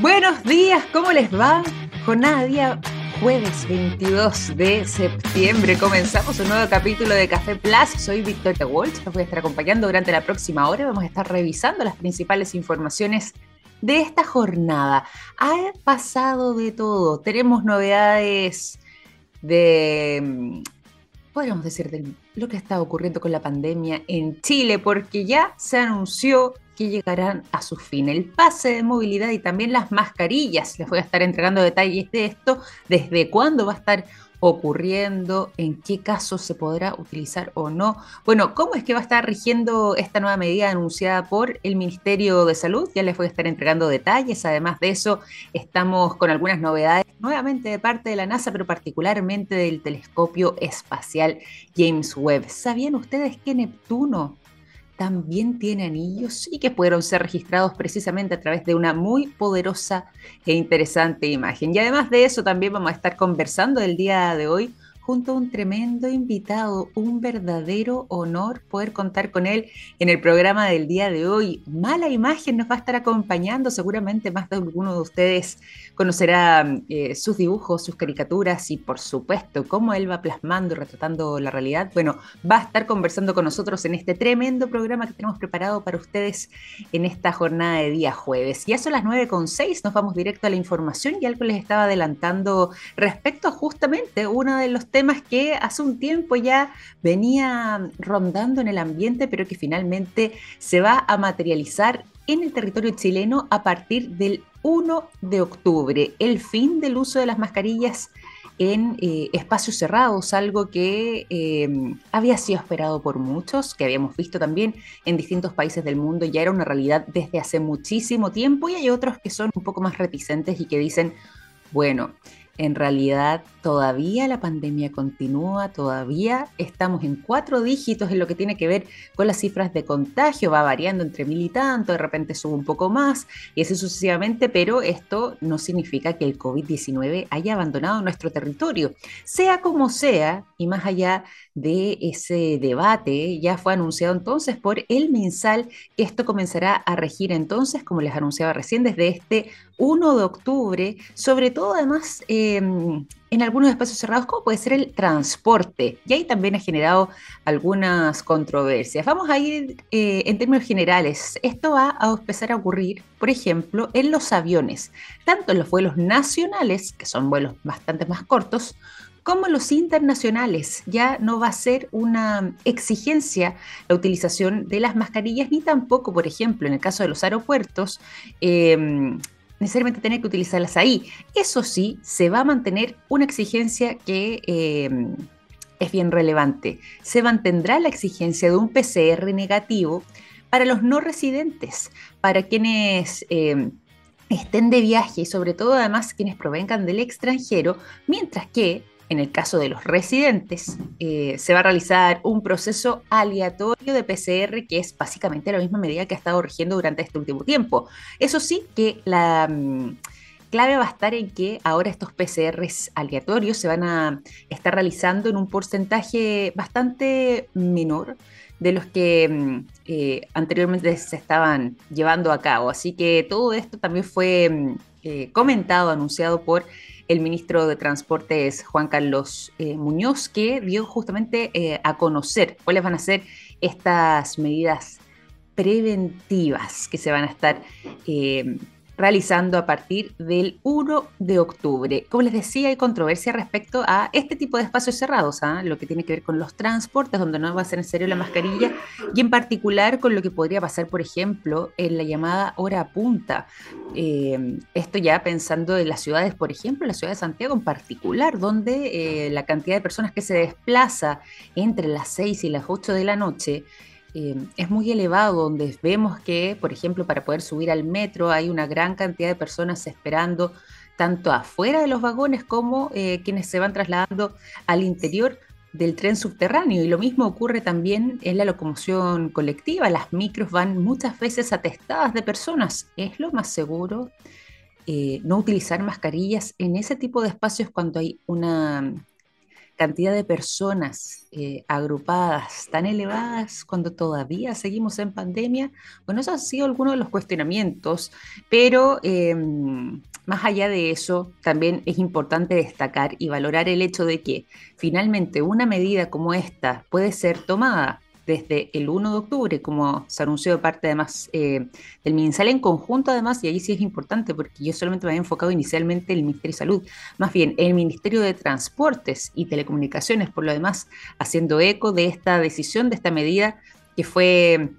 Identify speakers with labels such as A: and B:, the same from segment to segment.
A: Buenos días, ¿cómo les va? Jornada día jueves 22 de septiembre. Comenzamos un nuevo capítulo de Café Plus. Soy Victoria Walsh, los voy a estar acompañando durante la próxima hora. Vamos a estar revisando las principales informaciones de esta jornada. Ha pasado de todo. Tenemos novedades de, mm, podríamos decir, de lo que está ocurriendo con la pandemia en Chile, porque ya se anunció que llegarán a su fin. El pase de movilidad y también las mascarillas. Les voy a estar entregando detalles de esto, desde cuándo va a estar ocurriendo, en qué casos se podrá utilizar o no. Bueno, ¿cómo es que va a estar rigiendo esta nueva medida anunciada por el Ministerio de Salud? Ya les voy a estar entregando detalles. Además de eso, estamos con algunas novedades nuevamente de parte de la NASA, pero particularmente del telescopio espacial James Webb. ¿Sabían ustedes que Neptuno también tiene anillos y que pudieron ser registrados precisamente a través de una muy poderosa e interesante imagen. Y además de eso, también vamos a estar conversando el día de hoy junto a un tremendo invitado, un verdadero honor poder contar con él en el programa del día de hoy. Mala imagen nos va a estar acompañando, seguramente más de alguno de ustedes conocerá eh, sus dibujos, sus caricaturas y por supuesto cómo él va plasmando y retratando la realidad. Bueno, va a estar conversando con nosotros en este tremendo programa que tenemos preparado para ustedes en esta jornada de día jueves. Ya son las 9.6, nos vamos directo a la información y algo les estaba adelantando respecto a justamente uno de los temas temas que hace un tiempo ya venía rondando en el ambiente, pero que finalmente se va a materializar en el territorio chileno a partir del 1 de octubre, el fin del uso de las mascarillas en eh, espacios cerrados, algo que em, había sido esperado por muchos, que habíamos visto también en distintos países del mundo, ya era una realidad desde hace muchísimo tiempo y hay otros que son un poco más reticentes y que dicen, bueno, en realidad todavía la pandemia continúa, todavía estamos en cuatro dígitos en lo que tiene que ver con las cifras de contagio, va variando entre mil y tanto, de repente sube un poco más y así sucesivamente, pero esto no significa que el COVID-19 haya abandonado nuestro territorio. Sea como sea, y más allá de ese debate, ya fue anunciado entonces por el mensal que esto comenzará a regir entonces, como les anunciaba recién, desde este 1 de octubre, sobre todo además em, en algunos espacios cerrados, como puede ser el transporte. Y ahí también ha generado algunas controversias. Vamos a ir eh, en términos generales. Esto va a empezar a ocurrir, por ejemplo, en los aviones, tanto en los vuelos nacionales, que son vuelos bastante más cortos, como los internacionales. Ya no va a ser una exigencia la utilización de las mascarillas, ni tampoco, por ejemplo, en el caso de los aeropuertos, em, necesariamente tener que utilizarlas ahí. Eso sí, se va a mantener una exigencia que em, es bien relevante. Se mantendrá la exigencia de un PCR negativo para los no residentes, para quienes em, estén de viaje y sobre todo además quienes provengan del extranjero, mientras que en el caso de los residentes, eh, se va a realizar un proceso aleatorio de PCR, que es básicamente la misma medida que ha estado rigiendo durante este último tiempo. Eso sí, que la mm, clave va a estar en que ahora estos PCRs aleatorios se van a estar realizando en un porcentaje bastante menor de los que mm, eh, anteriormente se estaban llevando a cabo. Así que todo esto también fue mm, eh, comentado, anunciado por el ministro de Transportes Juan Carlos eh, Muñoz, que dio justamente eh, a conocer cuáles van a ser estas medidas preventivas que se van a estar eh, realizando a partir del 1 de octubre. Como les decía, hay controversia respecto a este tipo de espacios cerrados, ¿ah? lo que tiene que ver con los transportes, donde no va a ser necesario la mascarilla, y en particular con lo que podría pasar, por ejemplo, en la llamada hora punta. Eh, esto ya pensando en las ciudades, por ejemplo, la ciudad de Santiago en particular, donde eh, la cantidad de personas que se desplaza entre las 6 y las 8 de la noche, eh, es muy elevado, donde vemos que, por ejemplo, para poder subir al metro hay una gran cantidad de personas esperando tanto afuera de los vagones como eh, quienes se van trasladando al interior del tren subterráneo. Y lo mismo ocurre también en la locomoción colectiva. Las micros van muchas veces atestadas de personas. Es lo más seguro eh, no utilizar mascarillas en ese tipo de espacios cuando hay una cantidad de personas eh, agrupadas tan elevadas cuando todavía seguimos en pandemia? Bueno, eso ha sido alguno de los cuestionamientos, pero em, más allá de eso, también es importante destacar y valorar el hecho de que finalmente una medida como esta puede ser tomada desde el 1 de octubre, como se anunció de parte además eh, del MinSal en conjunto además, y ahí sí es importante porque yo solamente me había enfocado inicialmente en el Ministerio de Salud, más bien el Ministerio de Transportes y Telecomunicaciones, por lo demás, haciendo eco de esta decisión, de esta medida que fue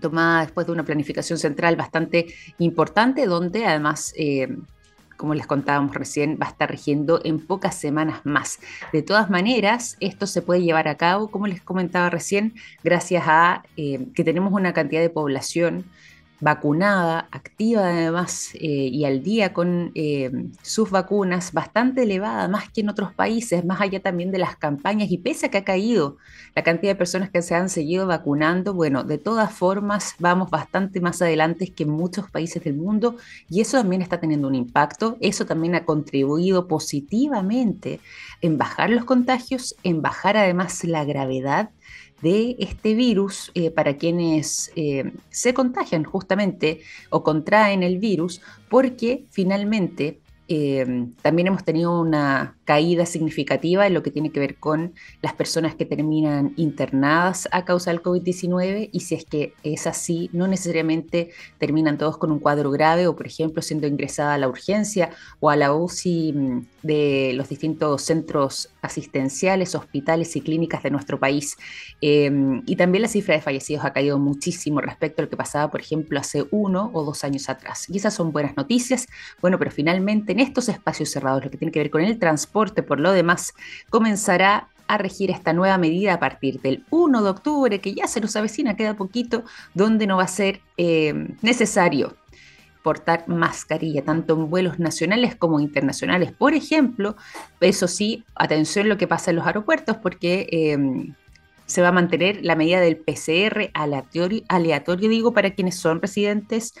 A: tomada después de una planificación central bastante importante, donde además eh, como les contábamos recién, va a estar rigiendo en pocas semanas más. De todas maneras, esto se puede llevar a cabo, como les comentaba recién, gracias a eh, que tenemos una cantidad de población vacunada, activa además eh, y al día con eh, sus vacunas, bastante elevada, más que en otros países, más allá también de las campañas y pese a que ha caído la cantidad de personas que se han seguido vacunando, bueno, de todas formas vamos bastante más adelante que en muchos países del mundo y eso también está teniendo un impacto, eso también ha contribuido positivamente en bajar los contagios, en bajar además la gravedad de este virus eh, para quienes eh, se contagian justamente o contraen el virus, porque finalmente eh, también hemos tenido una caída significativa en lo que tiene que ver con las personas que terminan internadas a causa del COVID-19 y si es que es así, no necesariamente terminan todos con un cuadro grave o, por ejemplo, siendo ingresada a la urgencia o a la UCI mm, de los distintos centros asistenciales, hospitales y clínicas de nuestro país. Em, y también la cifra de fallecidos ha caído muchísimo respecto a lo que pasaba, por ejemplo, hace uno o dos años atrás. Y esas son buenas noticias. Bueno, pero finalmente en estos espacios cerrados, lo que tiene que ver con el transporte, por lo demás, comenzará a regir esta nueva medida a partir del 1 de octubre, que ya se nos avecina, queda poquito, donde no va a ser em, necesario portar mascarilla, tanto en vuelos nacionales como internacionales. Por ejemplo, eso sí, atención lo que pasa en los aeropuertos, porque em, se va a mantener la medida del PCR aleatorio, aleatorio digo, para quienes son residentes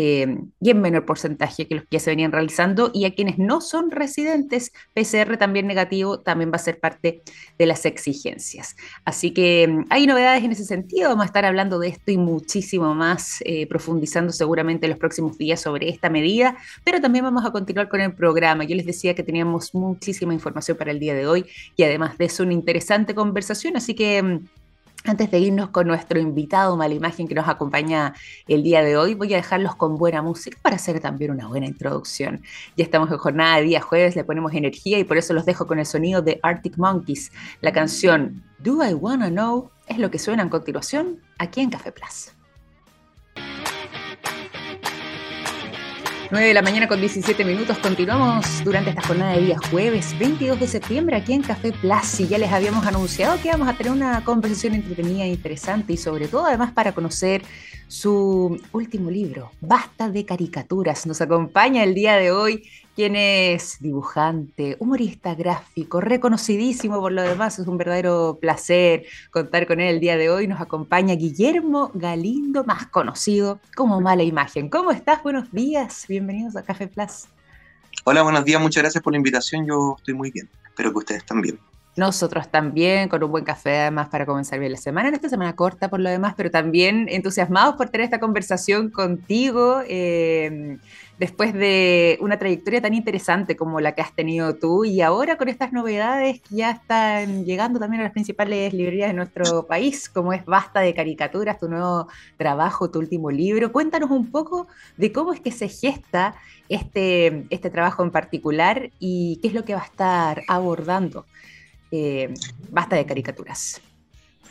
A: eh, y en menor porcentaje que los que ya se venían realizando, y a quienes no son residentes, PCR también negativo, también va a ser parte de las exigencias. Así que mm, hay novedades en ese sentido, vamos a estar hablando de esto y muchísimo más, eh, profundizando seguramente en los próximos días sobre esta medida, pero también vamos a continuar con el programa. Yo les decía que teníamos muchísima información para el día de hoy y además de eso una interesante conversación, así que mm, antes de irnos con nuestro invitado Mala Imagen que nos acompaña el día de hoy, voy a dejarlos con buena música para hacer también una buena introducción. Ya estamos en jornada de día jueves, le ponemos energía y por eso los dejo con el sonido de Arctic Monkeys. La canción Do I Wanna Know es lo que suena a continuación aquí en Café Plus. 9 de la mañana con 17 minutos. Continuamos durante esta jornada de día jueves 22 de septiembre aquí en Café. Y ya les habíamos anunciado que vamos a tener una conversación entretenida interesante y sobre todo además para conocer su último libro, Basta de caricaturas. Nos acompaña el día de hoy quien es dibujante, humorista gráfico, reconocidísimo por lo demás. Es un verdadero placer contar con él el día de hoy. Nos acompaña Guillermo Galindo, más conocido como Mala Imagen. ¿Cómo estás? Buenos días. Bienvenidos a Café Plus.
B: Hola, buenos días. Muchas gracias por la invitación. Yo estoy muy bien. Espero que ustedes también.
A: Nosotros también, con un buen café además para comenzar bien la semana, en esta semana corta por lo demás, pero también entusiasmados por tener esta conversación contigo eh, después de una trayectoria tan interesante como la que has tenido tú y ahora con estas novedades que ya están llegando también a las principales librerías de nuestro país, como es Basta de Caricaturas, tu nuevo trabajo, tu último libro. Cuéntanos un poco de cómo es que se gesta este, este trabajo en particular y qué es lo que va a estar abordando eh, basta de caricaturas.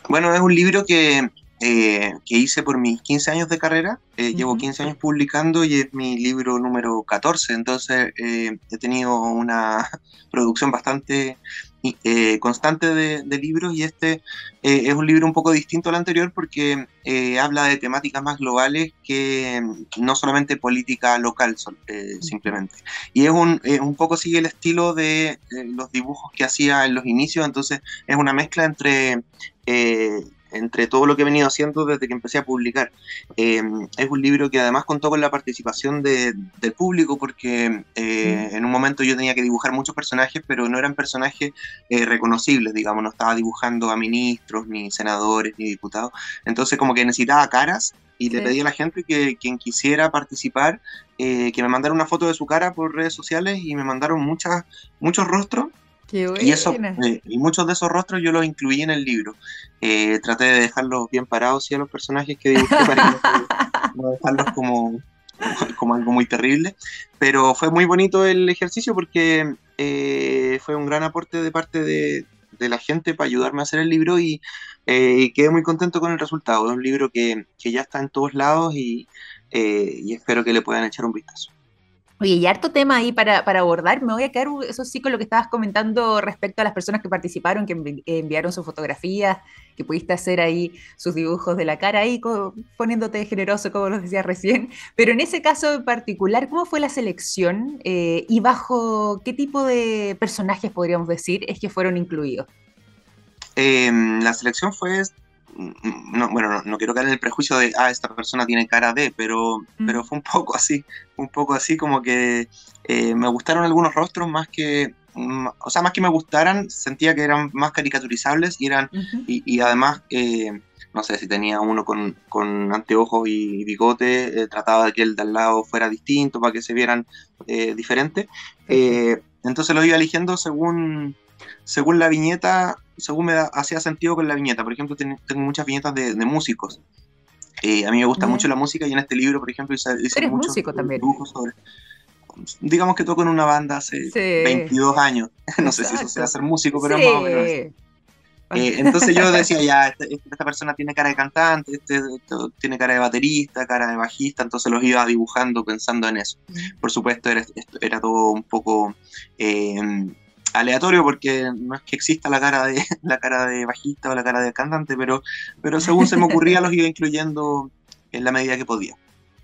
B: Bueno, es un libro que, eh, que hice por mis 15 años de carrera. Eh, llevo 15 años publicando y es mi libro número 14, entonces he tenido una producción bastante eh, constante de, libros y este eh, es un libro un poco distinto al anterior porque eh, habla de temáticas más globales que no solamente política local simplemente. Y es un, un poco sigue el estilo de los dibujos que hacía en los inicios, entonces es una mezcla entre entre todo lo que he venido haciendo desde que empecé a publicar. es un libro que además contó con la participación del público porque en un momento yo tenía que dibujar muchos personajes, pero no eran personajes reconocibles, digamos, no estaba dibujando a ministros, ni senadores, ni diputados. Entonces como que necesitaba caras y le pedí a la gente que quien quisiera participar, que me mandara una foto de su cara por redes sociales y me mandaron muchas, muchos rostros y, eso, eh, y muchos de esos rostros yo los incluí en el libro. Eh, traté de dejarlos bien parados y a los personajes que dibujé para no dejarlos como, como algo muy terrible. Pero fue muy bonito el ejercicio porque eh, fue un gran aporte de parte de, de, la gente para ayudarme a hacer el libro y, quedé muy contento con el resultado. Es un libro que, que ya está en todos lados y, y espero que le puedan echar un vistazo.
A: Oye, y harto tema ahí para, abordar. Me voy a quedar, eso sí, con lo que estabas comentando respecto a las personas que participaron, que enviaron sus fotografías, que pudiste hacer ahí sus dibujos de la cara ahí, poniéndote generoso, como nos decías recién. Pero en ese caso en particular, ¿cómo fue la selección eh, y bajo qué tipo de personajes, podríamos decir, es que fueron incluidos?
B: Em, la selección fue no, bueno, no, quiero caer en el prejuicio de, ah, esta persona tiene cara de, pero, mm. pero fue un poco así, un poco así como que eh, me gustaron algunos rostros más que, mm, o sea, más que me gustaran, sentía que eran más caricaturizables y eran, y, además, eh, no sé, si tenía uno con, con anteojos y bigote, eh, trataba de que el de al lado fuera distinto para que se vieran diferentes. entonces lo iba eligiendo según, según la viñeta según me hacía sentido con la viñeta. Por ejemplo, tengo muchas viñetas de, músicos. Eh, a mí me gusta mucho la música y en este libro, por ejemplo, hice,
A: hice muchos músico también.
B: sobre... Digamos que toco en una banda hace 22 años. no sé si eso sea ser músico, pero más o menos. Eh, entonces yo decía, ya, este, este, esta, persona tiene cara de cantante, este, este, tiene cara de baterista, cara de bajista, entonces los iba dibujando pensando en eso. Por supuesto, era, era todo un poco eh, aleatorio porque no es que exista la cara de la cara de bajista o la cara de cantante, pero, pero según se me ocurría los iba incluyendo en la medida que podía.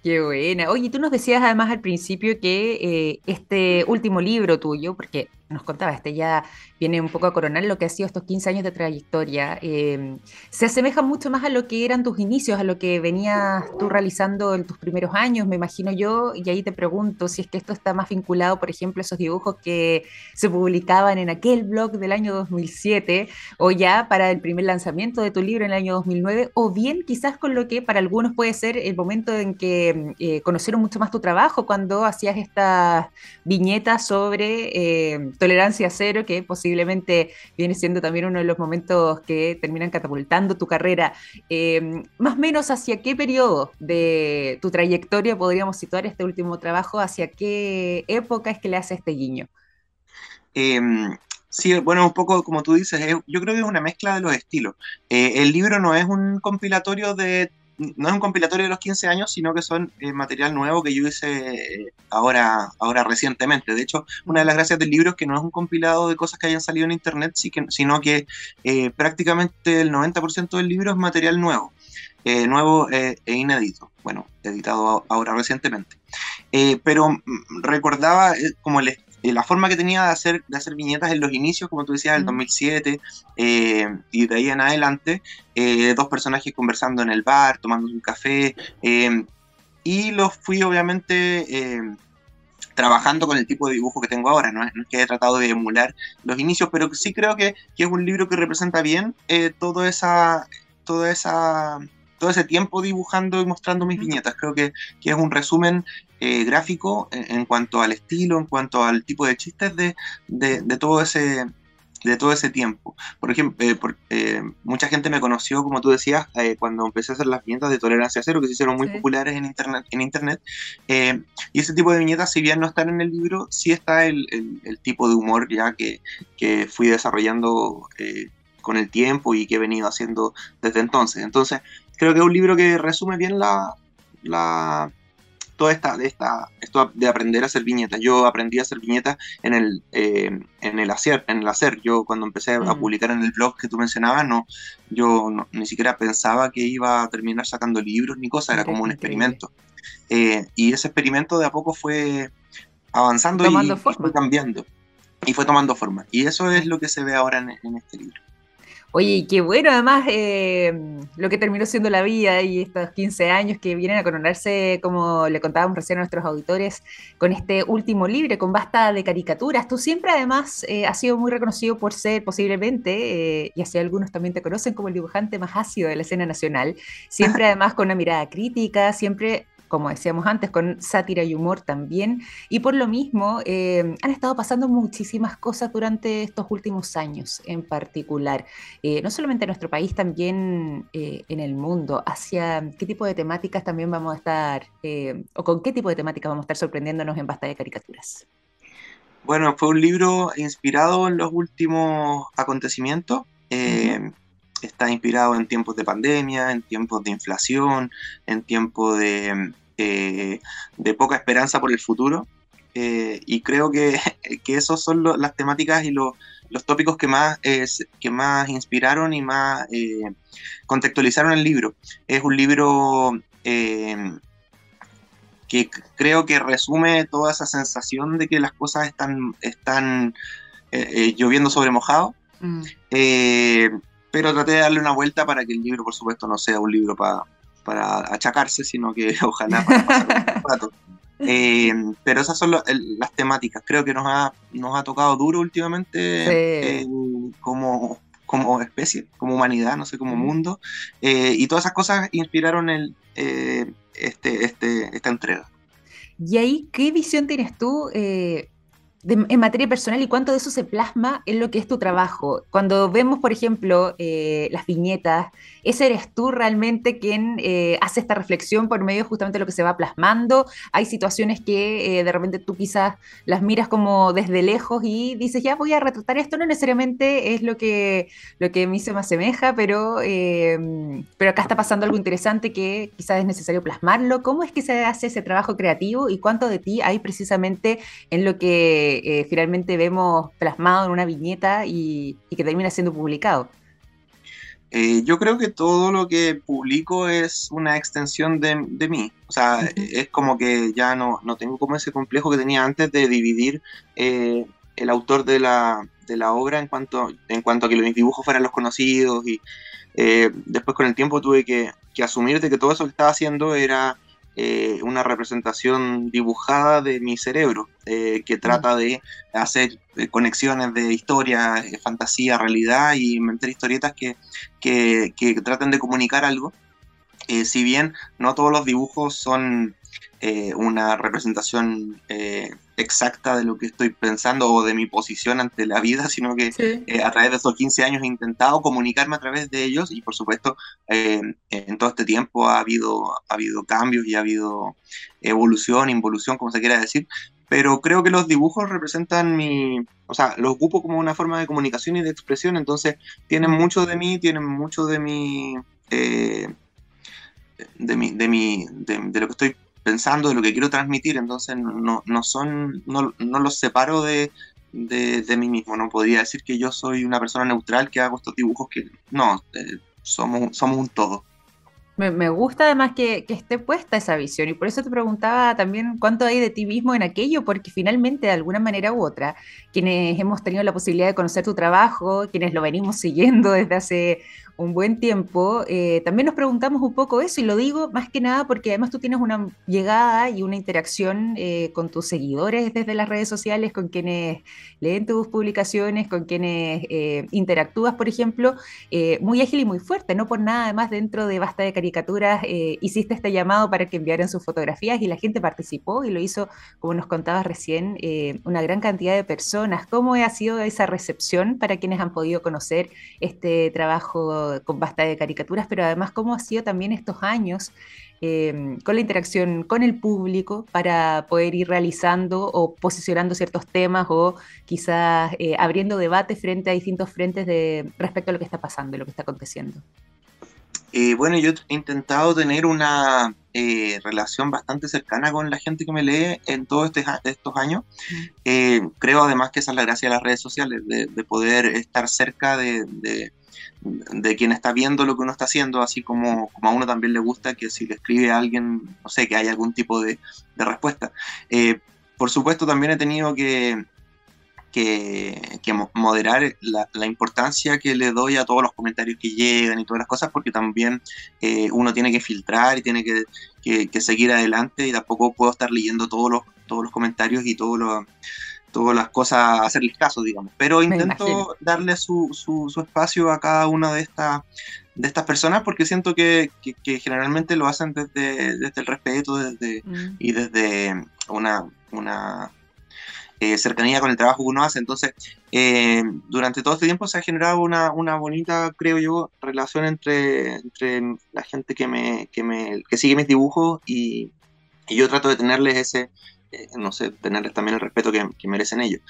A: Qué buena. Oye, tú nos decías además al principio que eh, este último libro tuyo, porque nos contaba, este ya viene un poco a coronar lo que ha sido estos 15 años de trayectoria, em, se asemeja mucho más a lo que eran tus inicios, a lo que venías tú realizando en tus primeros años, me imagino yo, y ahí te pregunto si es que esto está más vinculado, por ejemplo, a esos dibujos que se publicaban en aquel blog del año 2007, o ya para el primer lanzamiento de tu libro en el año 2009, o bien quizás con lo que para algunos puede ser el momento en que eh, conocieron mucho más tu trabajo, cuando hacías estas viñetas sobre eh, tolerancia cero, que posiblemente viene siendo también uno de los momentos que terminan catapultando tu carrera. Eh, más o menos, ¿hacia qué periodo de tu trayectoria podríamos situar este último trabajo? ¿Hacia qué época es que le hace este guiño?
B: Em, sí, bueno, un poco como tú dices, yo creo que es una mezcla de los estilos. Eh, el libro no es un compilatorio de no es un compilatorio de los 15 años, sino que son eh, material nuevo que yo hice eh, ahora, ahora recientemente. De hecho, una de las gracias del libro es que no es un compilado de cosas que hayan salido en internet, sino que eh, prácticamente el 90% del libro es material nuevo, nuevo e inédito. Bueno, editado ahora recientemente. pero mm, recordaba como el, eh, la forma que tenía de hacer, de hacer viñetas en los inicios, como tú decías, el 2007 eh, y de ahí en adelante, eh, dos personajes conversando en el bar, tomando un café, y los fui obviamente trabajando con el tipo de dibujo que tengo ahora, no es, que he tratado de emular los inicios, pero sí creo que, que es un libro que representa bien todo esa, toda esa todo ese tiempo dibujando y mostrando mis viñetas. Creo que, que es un resumen eh, gráfico en, cuanto al estilo, en cuanto al tipo de chistes de, de, todo ese de todo ese tiempo. Por ejemplo, eh, eh, mucha gente me conoció, como tú decías, cuando empecé a hacer las viñetas de tolerancia cero, que se hicieron muy populares en internet. En internet y ese tipo de viñetas, si bien no están en el libro, sí está el, el, tipo de humor ya que, que fui desarrollando con el tiempo y que he venido haciendo desde entonces. Entonces, creo que es un libro que resume bien la, la toda esta, esta, esto de aprender a hacer viñetas. Yo aprendí a hacer viñetas en el, eh, en el hacer, en el hacer. Yo cuando empecé a mm. publicar en el blog que tú mencionabas, no, yo ni siquiera pensaba que iba a terminar sacando libros ni cosas, era como un experimento. Eh, y ese experimento de a poco fue avanzando y, fue cambiando. Y fue tomando forma. Y eso es lo que se ve ahora en este libro.
A: Oye, qué bueno, además, eh, lo que terminó siendo la vida y estos 15 años que vienen a coronarse, como le contábamos recién a nuestros auditores, con este último libro, con basta de caricaturas. Tú siempre, además, eh, has sido muy reconocido por ser posiblemente, eh, y así algunos también te conocen como el dibujante más ácido de la escena nacional, siempre además con una mirada crítica, siempre como decíamos antes, con sátira y humor también. Y por lo mismo, eh, han estado pasando muchísimas cosas durante estos últimos años en particular, eh, no solamente en nuestro país, también eh, en el mundo. ¿Hacia qué tipo de temáticas también vamos a estar, o con qué tipo de temáticas vamos a estar sorprendiéndonos en Basta de Caricaturas?
B: Bueno, fue un libro inspirado en los últimos acontecimientos está inspirado en tiempos de pandemia, en tiempos de inflación, en tiempos de, eh, de poca esperanza por el futuro. Eh, y creo que, que esos son las temáticas y los tópicos que más, que más inspiraron y más eh, contextualizaron el libro. Es un libro que creo que resume toda esa sensación de que las cosas están, están lloviendo sobre mojado. Mm. Pero traté de darle una vuelta para que el libro, por supuesto, no sea un libro para para achacarse, sino que ojalá para pasar un rato. Eh, pero esas son las temáticas. Creo que nos ha, nos ha tocado duro últimamente eh, como, como especie, como humanidad, no sé, como mundo. Eh, y todas esas cosas inspiraron el, este, este, esta entrega.
A: ¿Y ahí qué visión tienes tú en materia personal y cuánto de eso se plasma en lo que es tu trabajo. Cuando vemos, por ejemplo, eh, las viñetas, ese eres tú realmente quien eh, hace esta reflexión por medio justamente de lo que se va plasmando. Hay situaciones que eh, de repente tú quizás las miras como desde lejos y dices, ya voy a retratar esto, no necesariamente es lo que, lo que a mí se me asemeja, pero, pero acá está pasando algo interesante que quizás es necesario plasmarlo. ¿Cómo es que se hace ese trabajo creativo y cuánto de ti hay precisamente en lo que eh, finalmente vemos plasmado en una viñeta y, que termina siendo publicado?
B: Eh, yo creo que todo lo que publico es una extensión de, mí. O sea, es como que ya no, no, tengo como ese complejo que tenía antes de dividir eh, el autor de la, de la, obra en cuanto, en cuanto a que mis dibujos fueran los conocidos. Y después con el tiempo tuve que, que asumir de que todo eso que estaba haciendo era eh, una representación dibujada de mi cerebro, eh, que trata de hacer eh, conexiones de historia, fantasía, realidad y inventar historietas que, que, que traten de comunicar algo. si bien no todos los dibujos son una representación exacta de lo que estoy pensando o de mi posición ante la vida, sino que eh, a través de estos 15 años he intentado comunicarme a través de ellos y por supuesto eh, en todo este tiempo ha habido, ha habido cambios y ha habido evolución, involución, como se quiera decir, pero creo que los dibujos representan mi, o sea, los ocupo como una forma de comunicación y de expresión, entonces tienen mucho de mí, tienen mucho de mi... Eh, de, mi, de, mi de, de, lo que estoy pensando de lo que quiero transmitir, entonces no, no son, no, no los separo de, de, mí mismo, no podría decir que yo soy una persona neutral que hago estos dibujos que no, eh, somos, somos un todo.
A: Me, gusta además que, que, esté puesta esa visión. Y por eso te preguntaba también cuánto hay de ti mismo en aquello, porque finalmente de alguna manera u otra, quienes hemos tenido la posibilidad de conocer tu trabajo, quienes lo venimos siguiendo desde hace un buen tiempo, eh, también nos preguntamos un poco eso, y lo digo más que nada porque además tú tienes una llegada y una interacción eh, con tus seguidores desde las redes sociales, con quienes leen tus publicaciones, con quienes eh, interactúas, por ejemplo, muy ágil y muy fuerte, no por nada, además dentro de Basta de Caricaturas hiciste este llamado para que enviaran sus fotografías y la gente participó y lo hizo, como nos contabas recién, una gran cantidad de personas. ¿Cómo ha sido esa recepción para quienes han podido conocer este trabajo? con basta de caricaturas, pero además cómo ha sido también estos años em, con la interacción con el público para poder ir realizando o posicionando ciertos temas o quizás eh, abriendo debate frente a distintos frentes de, respecto a lo que está pasando y lo que está aconteciendo.
B: Eh, bueno, yo he intentado tener una eh, relación bastante cercana con la gente que me lee en todos este, estos años. creo además que esa es la gracia de las redes sociales, de, poder estar cerca de, de quien está viendo lo que uno está haciendo, así como, como, a uno también le gusta que si le escribe a alguien, no sé, que haya algún tipo de, respuesta. Eh, por supuesto, también he tenido que, que, moderar la, importancia que le doy a todos los comentarios que llegan y todas las cosas, porque también eh, uno tiene que filtrar y tiene que, seguir adelante y tampoco puedo estar leyendo todos los, todos los comentarios y todos todas las cosas, hacerles caso, digamos. Pero intento darle su, su, espacio a cada una de estas de estas personas porque siento que, generalmente lo hacen desde, desde el respeto desde, mm. y desde una, una eh, cercanía con el trabajo que uno hace. Entonces, eh, durante todo este tiempo se ha generado una, una bonita, creo yo, relación entre, entre la gente que, me, que, me, que sigue mis dibujos y, yo trato de tenerles ese, eh, no sé, tenerles también el respeto que, que merecen ellos.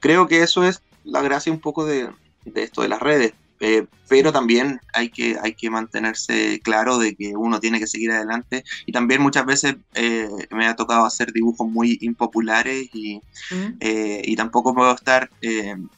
B: creo que eso es la gracia un poco de, de esto de las redes. Eh, pero también hay que, hay que mantenerse claro de que uno tiene que seguir adelante y también muchas veces eh, me ha tocado hacer dibujos muy impopulares y, eh, y tampoco puedo estar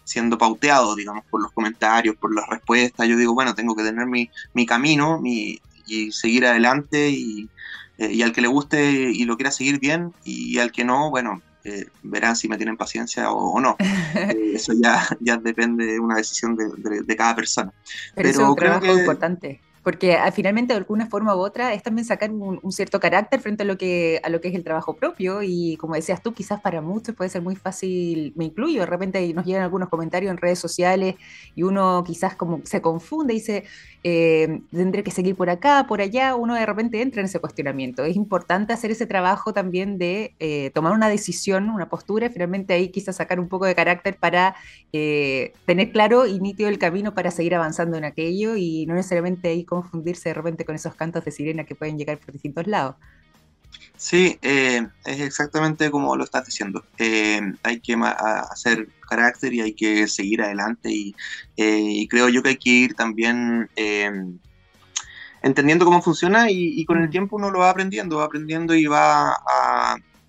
B: siendo pauteado, digamos, por los comentarios, por las respuestas. Yo digo, bueno, tengo que tener mi, mi camino mi, y seguir adelante y, y al que le guste y lo quiera seguir bien y al que no, bueno, eh, verán si me tienen paciencia o, no. Eh, eso ya, ya depende de una decisión de, cada persona.
A: Pero, es un trabajo importante porque ah, finalmente de alguna forma u otra es también sacar un, cierto carácter frente a lo, que, a lo que es el trabajo propio y como decías tú, quizás para muchos puede ser muy fácil, me incluyo, de repente nos llegan algunos comentarios en redes sociales y uno quizás como se confunde y dice, eh, tendré que seguir por acá, por allá, uno de repente entra en ese cuestionamiento. Es importante hacer ese trabajo también de eh, tomar una decisión, una postura y finalmente ahí quizás sacar un poco de carácter para eh, tener claro y nítido el camino para seguir avanzando en aquello y no necesariamente ahí confundirse de repente con esos cantos de sirena que pueden llegar por distintos lados.
B: Sí, eh, es exactamente como lo estás diciendo. Eh, hay que hacer carácter y hay que seguir adelante y, eh, creo yo que hay que ir también entendiendo cómo funciona y, con el mm. tiempo uno lo va aprendiendo, va aprendiendo y va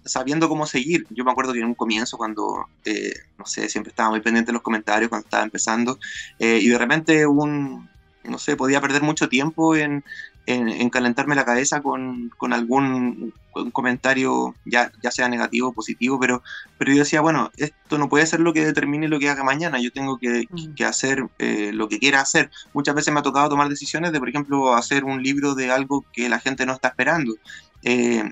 B: sabiendo cómo seguir. Yo me acuerdo que en un comienzo cuando, no sé, siempre estaba muy pendiente de los comentarios cuando estaba empezando y de repente un, no sé, podía perder mucho tiempo en, calentarme la cabeza con, algún comentario, ya, ya sea negativo o positivo, pero, pero yo decía, bueno, esto no puede ser lo que determine lo que haga mañana, yo tengo que, mm. hacer eh, lo que quiera hacer. Muchas veces me ha tocado tomar decisiones de, por ejemplo, hacer un libro de algo que la gente no está esperando. Eh,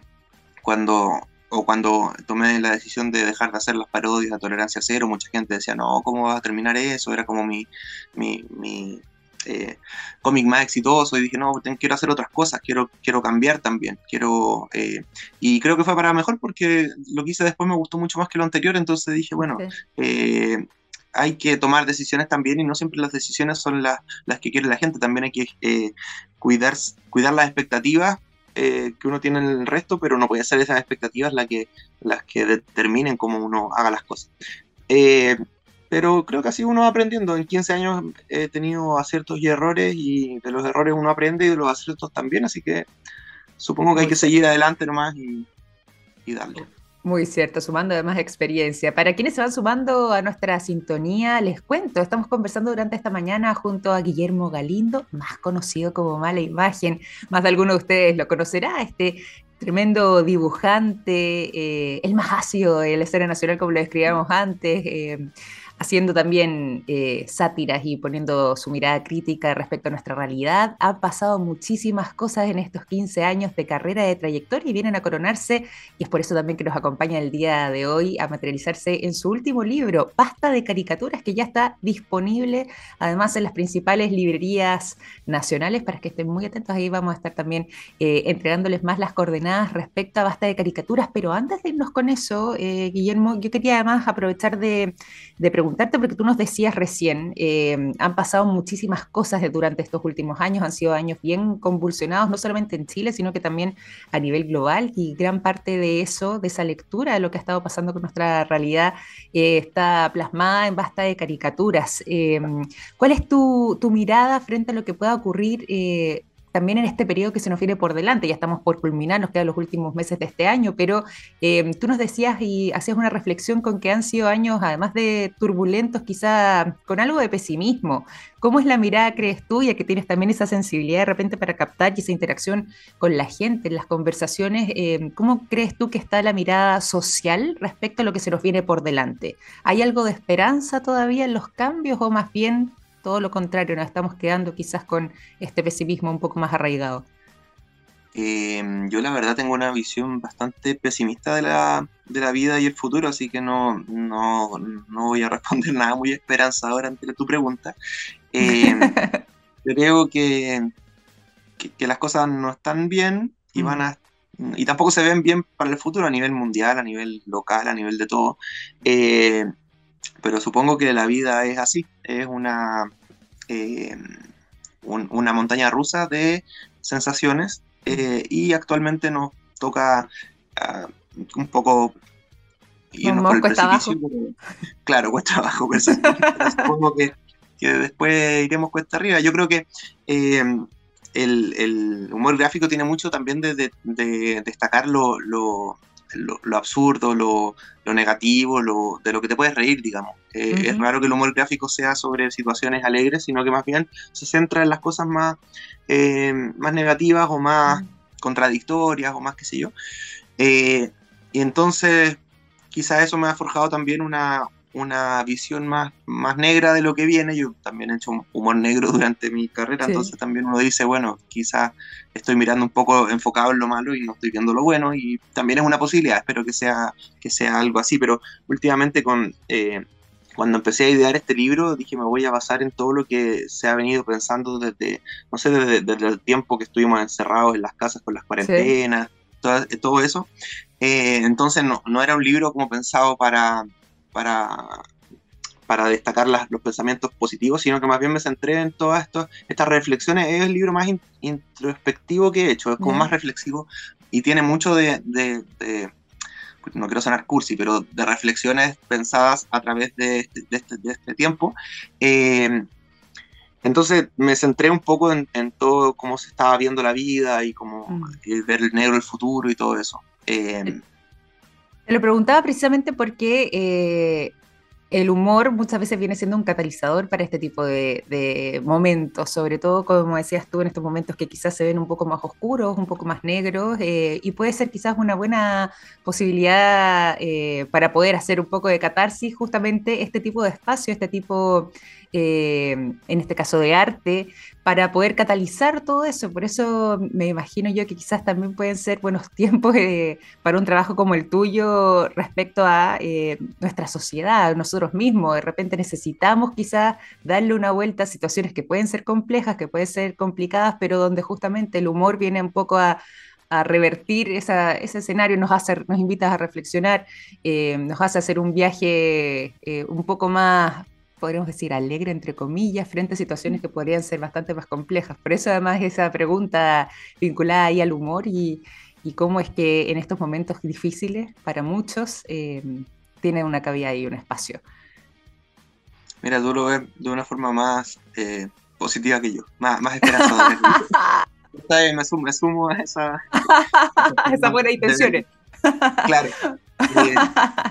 B: cuando o cuando tomé la decisión de dejar de hacer las parodias a Tolerancia Cero, mucha gente decía, no, ¿cómo vas a terminar eso? Era como mi, mi, eh, cómic más exitoso y dije, no, quiero hacer otras cosas, quiero, quiero cambiar también, quiero... Eh, y creo que fue para mejor porque lo que hice después me gustó mucho más que lo anterior, entonces dije, bueno, eh, hay que tomar decisiones también y no siempre las decisiones son las, las que quiere la gente, también hay que eh, cuidar, cuidar las expectativas que uno tiene en el resto, pero no puede ser esas expectativas las que, las que determinen cómo uno haga las cosas. Eh, pero creo que así uno va aprendiendo. En 15 años he tenido aciertos y errores y de los errores uno aprende y de los aciertos también, así que supongo que hay que seguir adelante nomás y, y darle.
A: Muy cierto, sumando además experiencia. Para quienes se van sumando a nuestra sintonía, les cuento, estamos conversando durante esta mañana junto a Guillermo Galindo, más conocido como Mala Imagen. Más de alguno de ustedes lo conocerá, este tremendo dibujante, eh, el más ácido de la escena nacional, como lo describíamos antes. Eh, haciendo también eh, sátiras y poniendo su mirada crítica respecto a nuestra realidad. Han pasado muchísimas cosas en estos 15 años de carrera, de trayectoria y vienen a coronarse y es por eso también que nos acompaña el día de hoy a materializarse en su último libro, Pasta de Caricaturas, que ya está disponible además en las principales librerías nacionales para que estén muy atentos. Ahí vamos a estar también eh, entregándoles más las coordenadas respecto a Basta de Caricaturas, pero antes de irnos con eso, eh, Guillermo, yo quería además aprovechar de, de preguntar preguntarte, porque tú nos decías recién, eh, han pasado muchísimas cosas durante estos últimos años, han sido años bien convulsionados, no solamente en Chile, sino que también a nivel global, y gran parte de eso, de esa lectura de lo que ha estado pasando con nuestra realidad, eh, está plasmada en basta de caricaturas. Eh, ¿Cuál es tu, tu, mirada frente a lo que pueda ocurrir? También en este periodo que se nos viene por delante, ya estamos por culminar, nos quedan los últimos meses de este año, pero eh, tú nos decías y hacías una reflexión con que han sido años, además de turbulentos, quizá con algo de pesimismo. ¿Cómo es la mirada, crees tú, ya que tienes también esa sensibilidad de repente para captar y esa interacción con la gente, en las conversaciones? Eh, ¿Cómo crees tú que está la mirada social respecto a lo que se nos viene por delante? ¿Hay algo de esperanza todavía en los cambios o más bien todo lo contrario, nos estamos quedando quizás con este pesimismo un poco más arraigado.
B: Em, yo la verdad tengo una visión bastante pesimista de la, de la vida y el futuro, así que no, no, voy a responder nada muy esperanzador ante tu pregunta. Em, creo que, que, las cosas no están bien y van a y tampoco se ven bien para el futuro a nivel mundial, a nivel local, a nivel de todo. Eh, pero supongo que la vida es así, es una, eh, una montaña rusa de sensaciones eh, y actualmente nos toca ah, un poco
A: irnos por el precipicio.
B: Claro, cuesta abajo, pero supongo que, que, después iremos cuesta arriba. Yo creo que eh, el, el, humor gráfico tiene mucho también de, de, destacar lo, lo, lo, absurdo, lo, negativo, lo, de lo que te puedes reír, digamos. Eh, es raro que el humor gráfico sea sobre situaciones alegres, sino que más bien se centra en las cosas más, eh, más negativas o más contradictorias o más qué sé yo. Eh, y entonces quizá eso me ha forjado también una, una visión más, más negra de lo que viene. Yo también he hecho humor negro durante mi carrera, entonces también uno dice, bueno, quizás estoy mirando un poco enfocado en lo malo y no estoy viendo lo bueno, y también es una posibilidad, espero que sea, que sea algo así, pero últimamente con... Eh, cuando empecé a idear este libro, dije me voy a basar en todo lo que se ha venido pensando desde, no sé, desde, el tiempo que estuvimos encerrados en las casas con las cuarentenas, todo, eso. Eh, entonces no, no, era un libro como pensado para, para, para destacar los pensamientos positivos, sino que más bien me centré en todas estas reflexiones. Es el libro más introspectivo que he hecho, es como más reflexivo y tiene mucho de, no quiero sonar cursi, pero de reflexiones pensadas a través de este, este, este tiempo. Eh, entonces me centré un poco en, todo cómo se estaba viendo la vida y cómo mm. ver el negro el futuro y todo eso. Eh,
A: te lo preguntaba precisamente porque eh, el humor muchas veces viene siendo un catalizador para este tipo de, momentos, sobre todo como decías tú en estos momentos que quizás se ven un poco más oscuros, un poco más negros, eh, y puede ser quizás una buena posibilidad eh, para poder hacer un poco de catarsis justamente este tipo de espacio, este tipo eh, en este caso de arte, para poder catalizar todo eso. Por eso me imagino yo que quizás también pueden ser buenos tiempos eh, para un trabajo como el tuyo respecto a eh, nuestra sociedad, nosotros mismos. De repente necesitamos quizás darle una vuelta a situaciones que pueden ser complejas, que pueden ser complicadas, pero donde justamente el humor viene un poco a, revertir ese escenario, nos, hace, nos invita a reflexionar, nos hace hacer un viaje un poco más podríamos decir, alegre, entre comillas, frente a situaciones que podrían ser bastante más complejas. Por eso además esa pregunta vinculada ahí al humor y, cómo es que en estos momentos difíciles para muchos eh, tiene una cabida y un espacio.
B: Mira, tú lo ves de una forma más eh, positiva que yo, más, más esperanzadora. me, sumo, me sumo a esa...
A: Esas buenas intenciones.
B: Claro,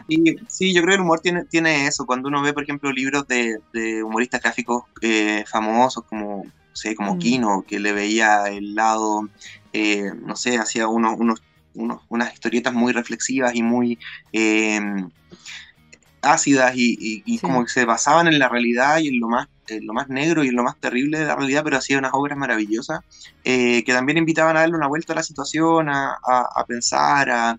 B: y, sí, yo creo que el humor tiene, tiene eso. Cuando uno ve, por ejemplo, libros de, humoristas gráficos eh, famosos como, sé, como mm. Kino, que le veía el lado, eh, no sé, hacía unos, unos, unas historietas muy reflexivas y muy em, ácidas y, como que se basaban en la realidad y en lo más lo más negro y en lo más terrible de la realidad, pero hacía unas obras maravillosas eh, que también invitaban a darle una vuelta a la situación, a, a pensar, a,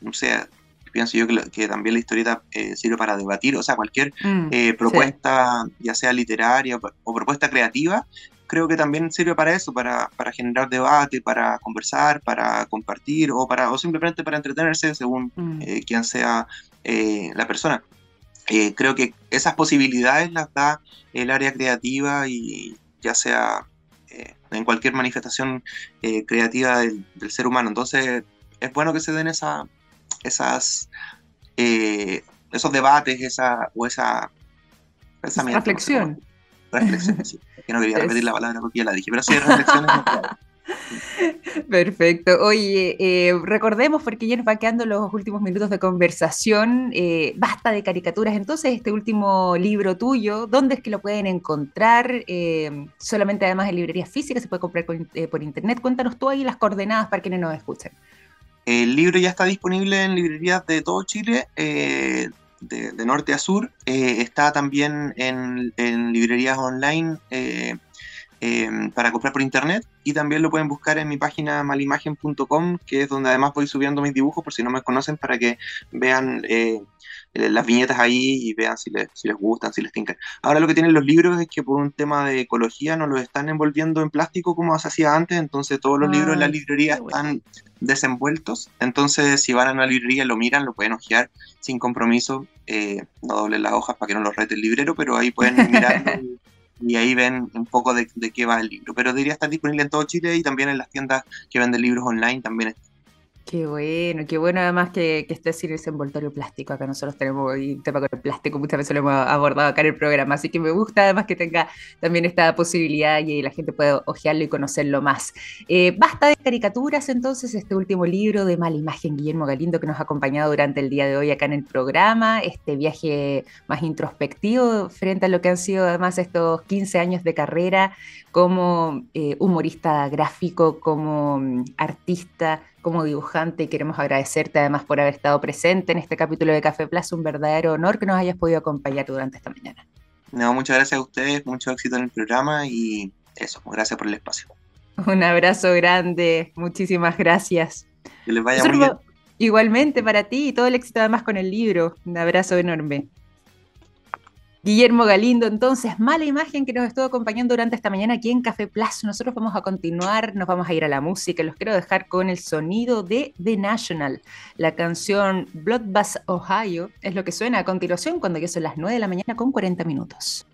B: no sé, pienso yo que, también la historieta eh, sirve para debatir, o sea, cualquier mm, eh, propuesta, ya sea literaria o, propuesta creativa, creo que también sirve para eso, para, generar debate, para conversar, para compartir o, para, o simplemente para entretenerse según mm. eh, quien sea la persona. creo que esas posibilidades las da el área creativa y ya sea en cualquier manifestación creativa del, del ser humano. Entonces, es bueno que se den esa, esas, eh, esos debates esa, o esa
A: reflexión.
B: reflexiones, que no quería repetir la palabra porque ya la dije, pero sí, reflexiones.
A: Perfecto. Oye, eh, recordemos, porque ya nos va quedando los últimos minutos de conversación, eh, basta de caricaturas. Entonces, este último libro tuyo, ¿dónde es que lo pueden encontrar? Eh, solamente además en librerías físicas, se puede comprar por internet. Cuéntanos tú ahí las coordenadas para quienes nos escuchen.
B: El libro ya está disponible en librerías de todo Chile, de, norte a sur. está también en, librerías online Em, para comprar por internet. Y también lo pueden buscar en mi página malimagen.com que es donde además voy subiendo mis dibujos por si no me conocen para que vean eh, las viñetas ahí y vean si les, si les gustan, si les tincan. Ahora lo que tienen los libros es que por un tema de ecología no los están envolviendo en plástico como se hacía antes, entonces todos los libros en la librería están desenvueltos, entonces si van a una librería lo miran, lo pueden ojear sin compromiso, eh, no doblen las hojas para que no los rete el librero, pero ahí pueden mirar y ahí ven un poco de, de, qué va el libro. Pero debería estar disponible en todo Chile y también en las tiendas que venden libros online también está.
A: Qué bueno, qué bueno además que, que esté sin ese envoltorio plástico. Acá nosotros tenemos un tema con el plástico, muchas veces lo hemos abordado acá en el programa, así que me gusta además que tenga también esta posibilidad y la gente pueda ojearlo y conocerlo más. Eh, basta de caricaturas entonces, este último libro de Mala Imagen, Guillermo Galindo, que nos ha acompañado durante el día de hoy acá en el programa, este viaje más introspectivo frente a lo que han sido además estos 15 años de carrera como eh, humorista gráfico, como mm, artista como dibujante y queremos agradecerte además por haber estado presente en este capítulo de Café Plaza. Un verdadero honor que nos hayas podido acompañar durante esta mañana.
B: No, muchas gracias a ustedes, mucho éxito en el programa y eso, gracias por el espacio.
A: Un abrazo grande, muchísimas gracias.
B: Que les vaya muy bien.
A: Igualmente para ti y todo el éxito además con el libro. Un abrazo enorme. Guillermo Galindo, entonces, mala imagen que nos estuvo acompañando durante esta mañana aquí en Café Plus. Nosotros vamos a continuar, nos vamos a ir a la música. Los quiero dejar con el sonido de The National. La canción Bloodbath Ohio es lo que suena a continuación cuando ya son las 9 de la mañana con 40 minutos.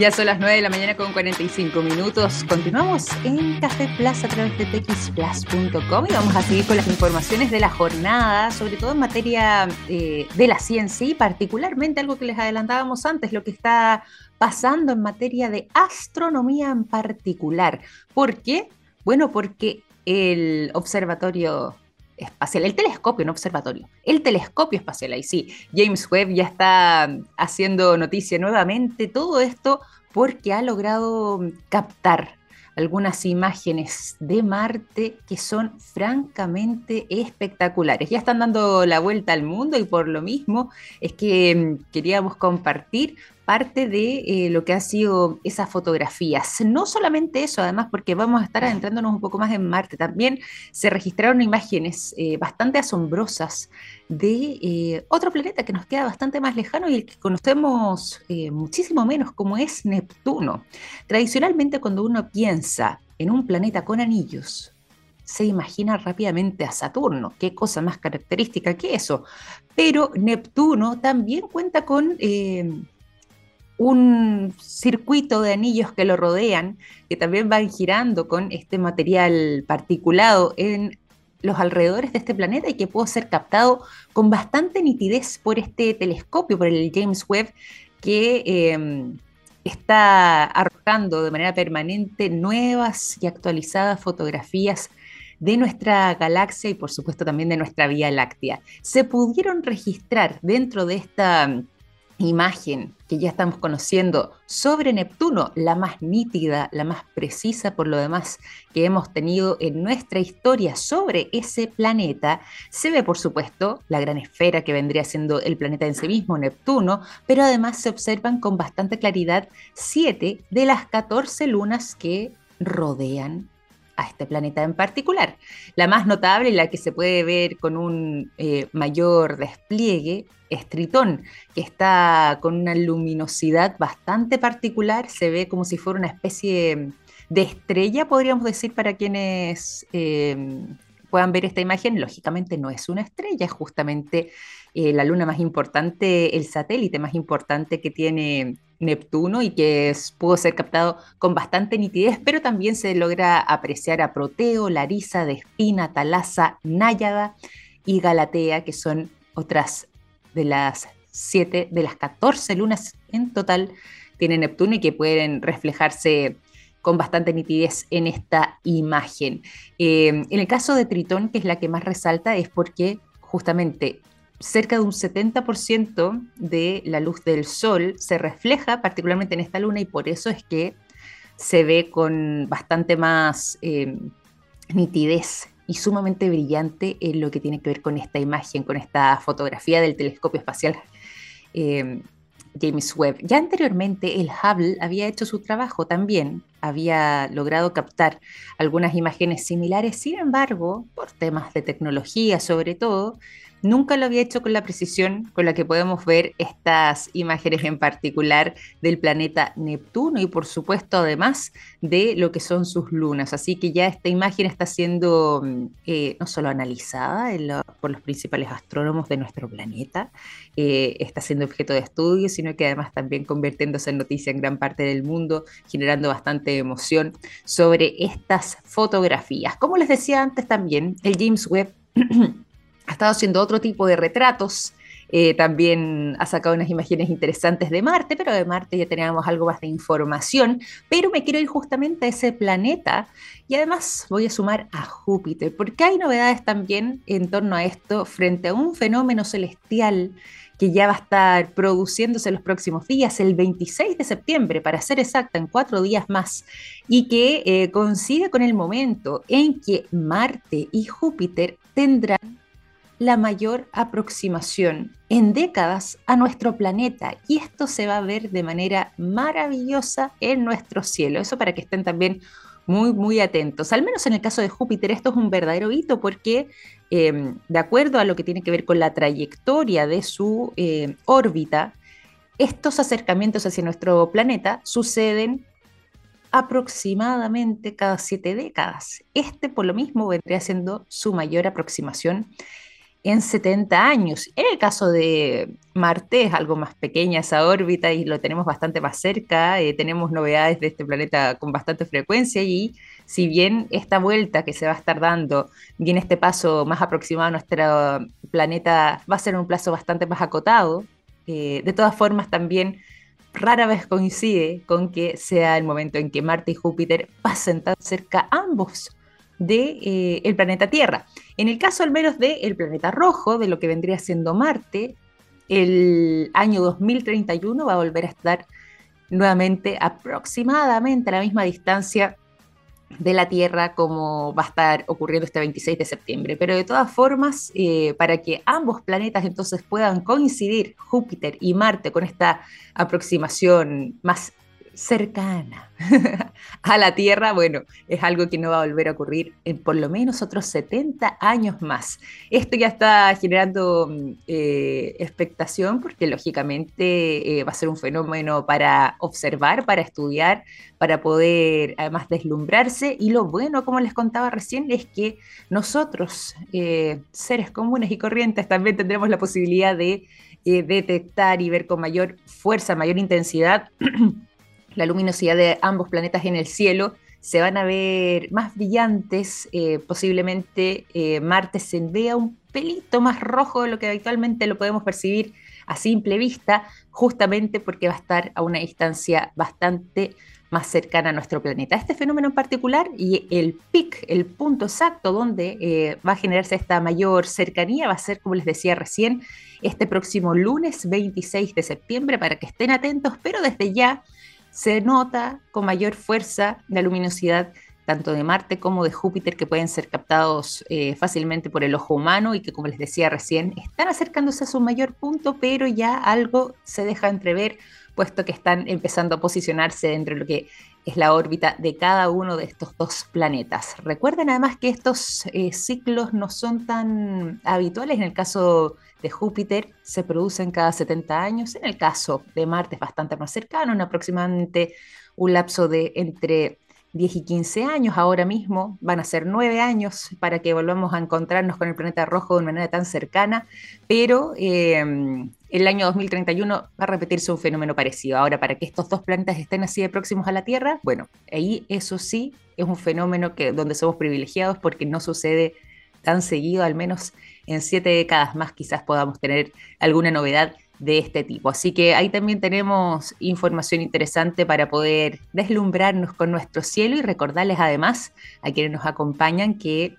A: Ya son las 9 de la mañana con 45 minutos. Continuamos en Café Plaza a través de texplus.com y vamos a seguir con las informaciones de la jornada, sobre todo en materia eh, de la ciencia y particularmente algo que les adelantábamos antes, lo que está pasando en materia de astronomía en particular. ¿Por qué? Bueno, porque el observatorio espacial, el telescopio, no observatorio, el telescopio espacial, ahí sí, James Webb ya está haciendo noticia nuevamente, todo esto porque ha logrado captar algunas imágenes de Marte que son francamente espectaculares. Ya están dando la vuelta al mundo y por lo mismo es que mm, queríamos compartir parte de eh, lo que ha sido esas fotografías. No solamente eso, además, porque vamos a estar adentrándonos un poco más en Marte, también se registraron imágenes eh, bastante asombrosas de eh, otro planeta que nos queda bastante más lejano y el que conocemos muchísimo menos, como es Neptuno. Tradicionalmente, cuando uno piensa en un planeta con anillos, se imagina rápidamente a Saturno. Qué cosa más característica que eso. Pero Neptuno también cuenta con un circuito de anillos que lo rodean, que también van girando con este material particulado en los alrededores de este planeta y que puede ser captado con bastante nitidez por este telescopio, por el James Webb, que em, está arrojando de manera permanente nuevas y actualizadas fotografías de nuestra galaxia y por supuesto también de nuestra Vía Láctea. Se pudieron registrar dentro de esta imagen que ya estamos conociendo sobre Neptuno, la más nítida, la más precisa por lo demás que hemos tenido en nuestra historia sobre ese planeta, se ve por supuesto la gran esfera que vendría siendo el planeta en sí mismo, Neptuno, pero además se observan con bastante claridad siete de las 14 lunas que rodean a este planeta en particular. La más notable y la que se puede ver con un eh, mayor despliegue es Tritón, que está con una luminosidad bastante particular, se ve como si fuera una especie de estrella, podríamos decir, para quienes eh, puedan ver esta imagen. Lógicamente no es una estrella, es justamente eh, la luna más importante, el satélite más importante que tiene Neptuno y que pudo ser captado con bastante nitidez, pero también se logra apreciar a Proteo, Larisa, Despina, Talasa, Náyada y Galatea, que son otras de las 7 de las 14 lunas en total tiene Neptuno y que pueden reflejarse con bastante nitidez en esta imagen. Eh, en el caso de Tritón, que es la que más resalta, es porque justamente cerca de un 70% de la luz del Sol se refleja particularmente en esta luna y por eso es que se ve con bastante más eh, nitidez y sumamente brillante en lo que tiene que ver con esta imagen, con esta fotografía del telescopio espacial eh, James Webb. Ya anteriormente el Hubble había hecho su trabajo también, había logrado captar algunas imágenes similares, sin embargo, por temas de tecnología sobre todo, Nunca lo había hecho con la precisión con la que podemos ver estas imágenes en particular del planeta Neptuno y por supuesto además de lo que son sus lunas. Así que ya esta imagen está siendo mm, eh, no solo analizada por los principales astrónomos de nuestro planeta, eh, está siendo objeto de estudio, sino que además también convirtiéndose en noticia en gran parte del mundo, generando bastante emoción sobre estas fotografías. Como les decía antes también, el James Webb ha estado haciendo otro tipo de retratos. Eh, también ha sacado unas imágenes interesantes de Marte, pero de Marte ya teníamos algo más de información. Pero me quiero ir justamente a ese planeta y además voy a sumar a Júpiter, porque hay novedades también en torno a esto frente a un fenómeno celestial que ya va a estar produciéndose en los próximos días, el 26 de septiembre, para ser exacta, en cuatro días más, y que eh, coincide con el momento en que Marte y Júpiter tendrán la mayor aproximación en décadas a nuestro planeta y esto se va a ver de manera maravillosa en nuestro cielo. Eso para que estén también muy, muy atentos. Al menos en el caso de Júpiter, esto es un verdadero hito porque em, de acuerdo a lo que tiene que ver con la trayectoria de su eh, órbita, estos acercamientos hacia nuestro planeta suceden aproximadamente cada siete décadas. Este, por lo mismo, vendría siendo su mayor aproximación en 70 años. En el caso de Marte es algo más pequeña esa órbita y lo tenemos bastante más cerca, eh, tenemos novedades de este planeta con bastante frecuencia y si bien esta vuelta que se va a estar dando, bien este paso más aproximado a nuestro planeta va a ser un plazo bastante más acotado, eh, de todas formas también rara vez coincide con que sea el momento en que Marte y Júpiter pasen tan cerca ambos del de, eh, planeta Tierra. En el caso al menos del planeta rojo, de lo que vendría siendo Marte, el año 2031 va a volver a estar nuevamente aproximadamente a la misma distancia de la Tierra como va a estar ocurriendo este 26 de septiembre. Pero de todas formas, eh, para que ambos planetas entonces puedan coincidir, Júpiter y Marte, con esta aproximación más cercana a la Tierra, bueno, es algo que no va a volver a ocurrir en por lo menos otros 70 años más. Esto ya está generando mm, eh, expectación porque lógicamente eh, va a ser un fenómeno para observar, para estudiar, para poder además deslumbrarse. Y lo bueno, como les contaba recién, es que nosotros, eh, seres comunes y corrientes, también tendremos la posibilidad de detectar y ver con mayor fuerza, mayor intensidad la luminosidad de ambos planetas en el cielo, se van a ver más brillantes, eh, posiblemente eh, Marte se vea un pelito más rojo de lo que habitualmente lo podemos percibir a simple vista, justamente porque va a estar a una distancia bastante más cercana a nuestro planeta. Este fenómeno en particular y el pic, el punto exacto donde eh, va a generarse esta mayor cercanía, va a ser, como les decía recién, este próximo lunes 26 de septiembre, para que estén atentos, pero desde ya se nota con mayor fuerza la luminosidad tanto de Marte como de Júpiter, que pueden ser captados eh, fácilmente por el ojo humano y que, como les decía recién, están acercándose a su mayor punto, pero ya algo se deja entrever, puesto que están empezando a posicionarse dentro de lo que es la órbita de cada uno de estos dos planetas. Recuerden además que estos eh, ciclos no son tan habituales en el caso de Júpiter se producen cada 70 años. En el caso de Marte es bastante más cercano, en aproximadamente un lapso de entre 10 y 15 años. Ahora mismo van a ser 9 años para que volvamos a encontrarnos con el planeta rojo de manera tan cercana, pero eh, el año 2031 va a repetirse un fenómeno parecido. Ahora, para que estos dos planetas estén así de próximos a la Tierra, bueno, ahí eso sí es un fenómeno que, donde somos privilegiados porque no sucede tan seguido, al menos en siete décadas más quizás podamos tener alguna novedad de este tipo. Así que ahí también tenemos información interesante para poder deslumbrarnos con nuestro cielo y recordarles además a quienes nos acompañan que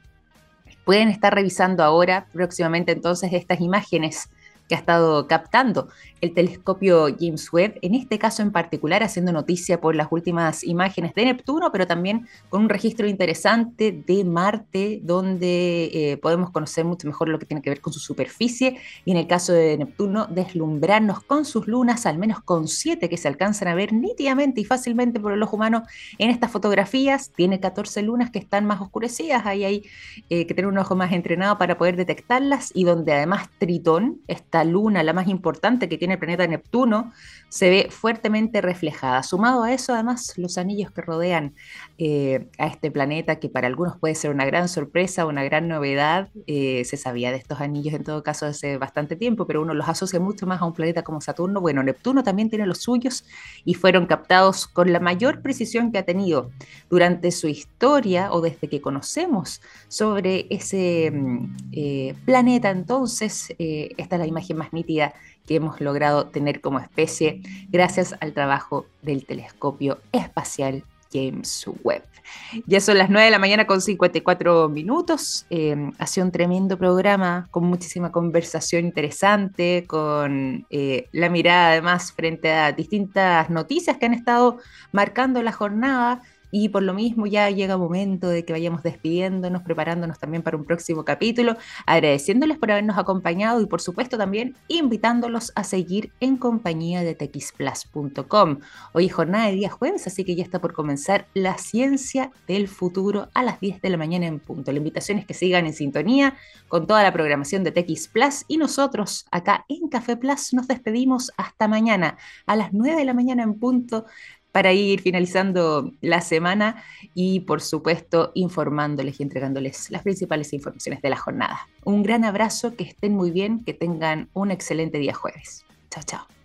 A: pueden estar revisando ahora próximamente entonces estas imágenes que ha estado captando el telescopio James Webb, en este caso en particular haciendo noticia por las últimas imágenes de Neptuno, pero también con un registro interesante de Marte, donde eh, podemos conocer mucho mejor lo que tiene que ver con su superficie y en el caso de Neptuno deslumbrarnos con sus lunas, al menos con siete que se alcanzan a ver nítidamente y fácilmente por el ojo humano en estas fotografías. Tiene 14 lunas que están más oscurecidas, ahí hay eh, que tener un ojo más entrenado para poder detectarlas y donde además Tritón, esta luna, la más importante que tiene el planeta Neptuno, se ve fuertemente reflejada. Sumado a eso, además, los anillos que rodean eh, a este planeta, que para algunos puede ser una gran sorpresa, una gran novedad. Eh, se sabía de estos anillos en todo caso hace bastante tiempo, pero uno los asocia mucho más a un planeta como Saturno. Bueno, Neptuno también tiene los suyos y fueron captados con la mayor precisión que ha tenido durante su historia o desde que conocemos sobre ese mm, eh, planeta. Entonces, esta es la imagen más nítida que hemos logrado tener como especie gracias al trabajo del telescopio espacial James Webb. Ya son las 9 de la mañana con 54 minutos. Eh, ha sido un tremendo programa con muchísima conversación interesante, con eh, la mirada además frente a distintas noticias que han estado marcando la jornada y por lo mismo ya llega momento de que vayamos despidiéndonos, preparándonos también para un próximo capítulo, agradeciéndoles por habernos acompañado y por supuesto también invitándolos a seguir en compañía de texplus.com. Hoy es jornada de día jueves, así que ya está por comenzar la ciencia del futuro a las 10 de la mañana en punto. La invitación es que sigan en sintonía con toda la programación de TX Plus y nosotros acá en Café Plus nos despedimos hasta mañana a las 9 de la mañana en punto para ir finalizando la semana y por supuesto informándoles y entregándoles las principales informaciones de la jornada. Un gran abrazo, que estén muy bien, que tengan un excelente día jueves. Chao, chao.